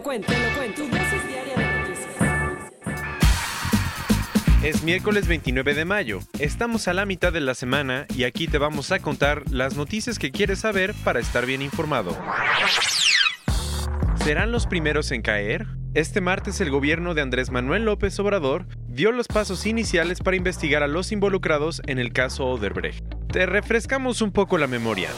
Lo cuento, lo cuento. De. Es miércoles 29 de mayo. Estamos a la mitad de la semana y aquí te vamos a contar las noticias que quieres saber para estar bien informado. ¿Serán los primeros en caer? Este martes el gobierno de Andrés Manuel López Obrador dio los pasos iniciales para investigar a los involucrados en el caso Oderbrecht. Te refrescamos un poco la memoria.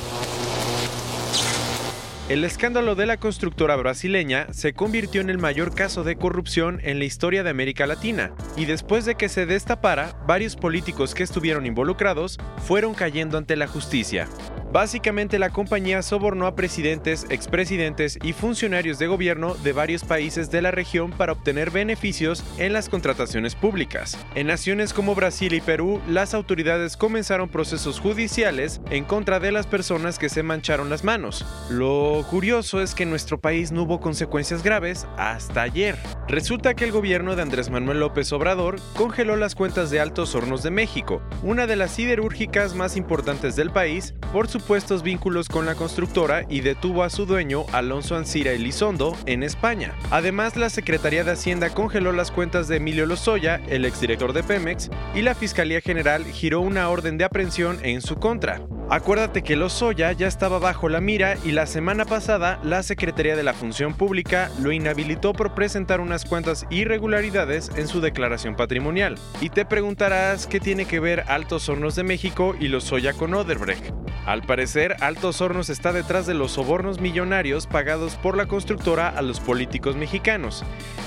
El escándalo de la constructora brasileña se convirtió en el mayor caso de corrupción en la historia de América Latina, y después de que se destapara, varios políticos que estuvieron involucrados fueron cayendo ante la justicia. Básicamente la compañía sobornó a presidentes, expresidentes y funcionarios de gobierno de varios países de la región para obtener beneficios en las contrataciones públicas. En naciones como Brasil y Perú, las autoridades comenzaron procesos judiciales en contra de las personas que se mancharon las manos. Lo curioso es que en nuestro país no hubo consecuencias graves hasta ayer. Resulta que el gobierno de Andrés Manuel López Obrador congeló las cuentas de Altos Hornos de México, una de las siderúrgicas más importantes del país, por su supuestos vínculos con la constructora y detuvo a su dueño, Alonso Ancira Elizondo, en España. Además, la Secretaría de Hacienda congeló las cuentas de Emilio Lozoya, el exdirector de Pemex, y la Fiscalía General giró una orden de aprehensión en su contra. Acuérdate que Lozoya ya estaba bajo la mira y la semana pasada la Secretaría de la Función Pública lo inhabilitó por presentar unas cuantas irregularidades en su declaración patrimonial. Y te preguntarás qué tiene que ver Altos Hornos de México y Lozoya con Oderbrecht. Al parecer, Altos Hornos está detrás de los sobornos millonarios pagados por la constructora a los políticos mexicanos,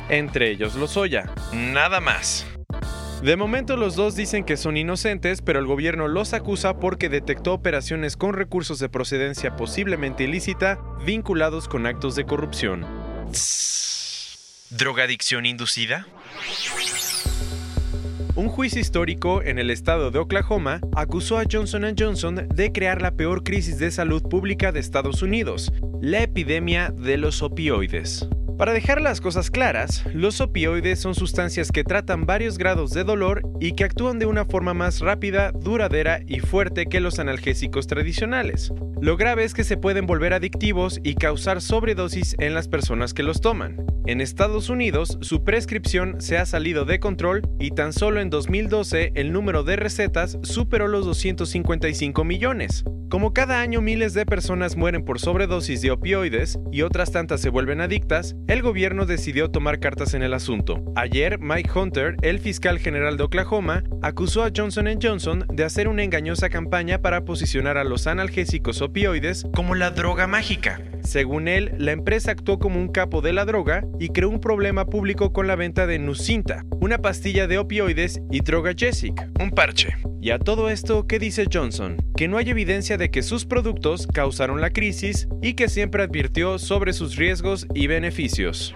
entre ellos Lozoya. Nada más. De momento los dos dicen que son inocentes, pero el gobierno los acusa porque detectó operaciones con recursos de procedencia posiblemente ilícita vinculados con actos de corrupción. ¿Drogadicción inducida? Un juicio histórico en el estado de Oklahoma acusó a Johnson Johnson de crear la peor crisis de salud pública de Estados Unidos, la epidemia de los opioides. Para dejar las cosas claras, los opioides son sustancias que tratan varios grados de dolor y que actúan de una forma más rápida, duradera y fuerte que los analgésicos tradicionales. Lo grave es que se pueden volver adictivos y causar sobredosis en las personas que los toman. En Estados Unidos, su prescripción se ha salido de control y tan solo en 2012 el número de recetas superó los 255 millones. Como cada año miles de personas mueren por sobredosis de opioides y otras tantas se vuelven adictas, el gobierno decidió tomar cartas en el asunto. Ayer, Mike Hunter, el fiscal general de Oklahoma, acusó a Johnson Johnson de hacer una engañosa campaña para posicionar a los analgésicos opioides como la droga mágica. Según él, la empresa actuó como un capo de la droga y creó un problema público con la venta de Nucinta, una pastilla de opioides, y droga Jessic, un parche. Y a todo esto, ¿qué dice Johnson? Que no hay evidencia de que sus productos causaron la crisis y que siempre advirtió sobre sus riesgos y beneficios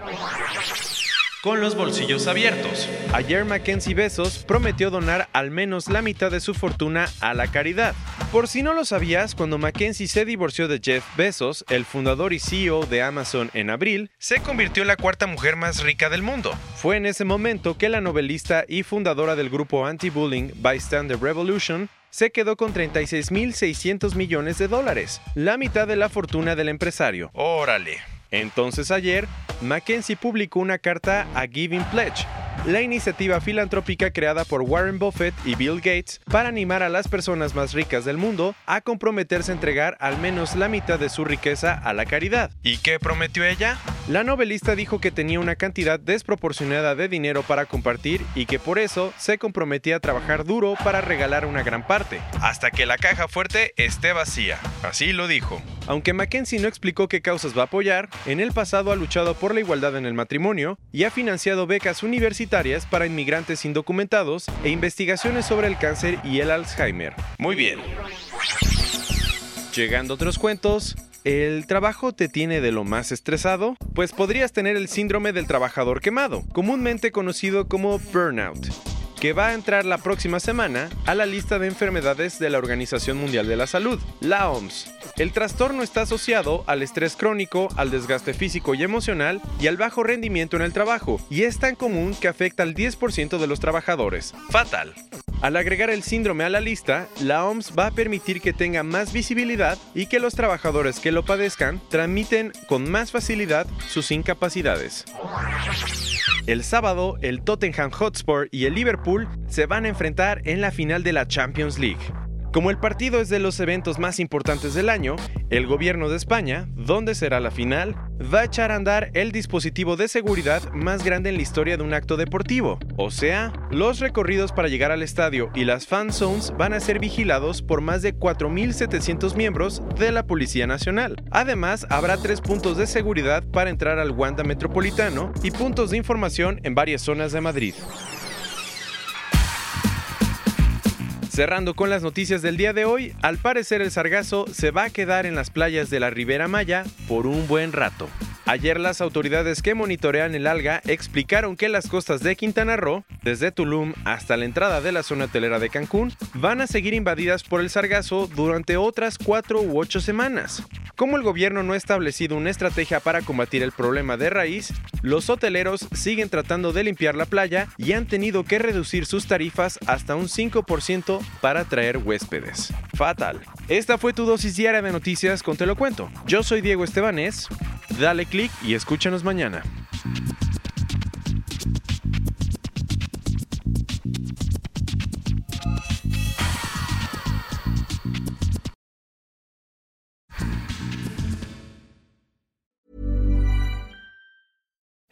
con los bolsillos abiertos. Ayer Mackenzie Besos prometió donar al menos la mitad de su fortuna a la caridad. Por si no lo sabías, cuando Mackenzie se divorció de Jeff Bezos, el fundador y CEO de Amazon en abril, se convirtió en la cuarta mujer más rica del mundo. Fue en ese momento que la novelista y fundadora del grupo anti-bullying Bystander Revolution se quedó con 36.600 millones de dólares, la mitad de la fortuna del empresario. Órale. Entonces ayer, Mackenzie publicó una carta a Giving Pledge, la iniciativa filantrópica creada por Warren Buffett y Bill Gates para animar a las personas más ricas del mundo a comprometerse a entregar al menos la mitad de su riqueza a la caridad. ¿Y qué prometió ella? La novelista dijo que tenía una cantidad desproporcionada de dinero para compartir y que por eso se comprometía a trabajar duro para regalar una gran parte, hasta que la caja fuerte esté vacía. Así lo dijo. Aunque Mackenzie no explicó qué causas va a apoyar, en el pasado ha luchado por la igualdad en el matrimonio y ha financiado becas universitarias para inmigrantes indocumentados e investigaciones sobre el cáncer y el Alzheimer. Muy bien. Llegando a otros cuentos, ¿El trabajo te tiene de lo más estresado? Pues podrías tener el síndrome del trabajador quemado, comúnmente conocido como burnout, que va a entrar la próxima semana a la lista de enfermedades de la Organización Mundial de la Salud, la OMS. El trastorno está asociado al estrés crónico, al desgaste físico y emocional y al bajo rendimiento en el trabajo, y es tan común que afecta al 10% de los trabajadores. Fatal. Al agregar el síndrome a la lista, la OMS va a permitir que tenga más visibilidad y que los trabajadores que lo padezcan transmiten con más facilidad sus incapacidades. El sábado, el Tottenham Hotspur y el Liverpool se van a enfrentar en la final de la Champions League. Como el partido es de los eventos más importantes del año, el gobierno de España, donde será la final, va a echar a andar el dispositivo de seguridad más grande en la historia de un acto deportivo. O sea, los recorridos para llegar al estadio y las fan zones van a ser vigilados por más de 4.700 miembros de la Policía Nacional. Además, habrá tres puntos de seguridad para entrar al Wanda Metropolitano y puntos de información en varias zonas de Madrid. Cerrando con las noticias del día de hoy, al parecer el sargazo se va a quedar en las playas de la Ribera Maya por un buen rato. Ayer las autoridades que monitorean el alga explicaron que las costas de Quintana Roo, desde Tulum hasta la entrada de la zona hotelera de Cancún, van a seguir invadidas por el sargazo durante otras cuatro u ocho semanas. Como el gobierno no ha establecido una estrategia para combatir el problema de raíz, los hoteleros siguen tratando de limpiar la playa y han tenido que reducir sus tarifas hasta un 5% para atraer huéspedes. Fatal. Esta fue tu dosis diaria de noticias con Te lo cuento. Yo soy Diego Estebanés. Dale click y escúchanos mañana.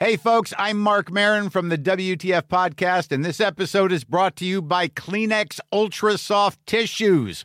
Hey, folks, I'm Mark Marin from the WTF Podcast, and this episode is brought to you by Kleenex Ultra Soft Tissues,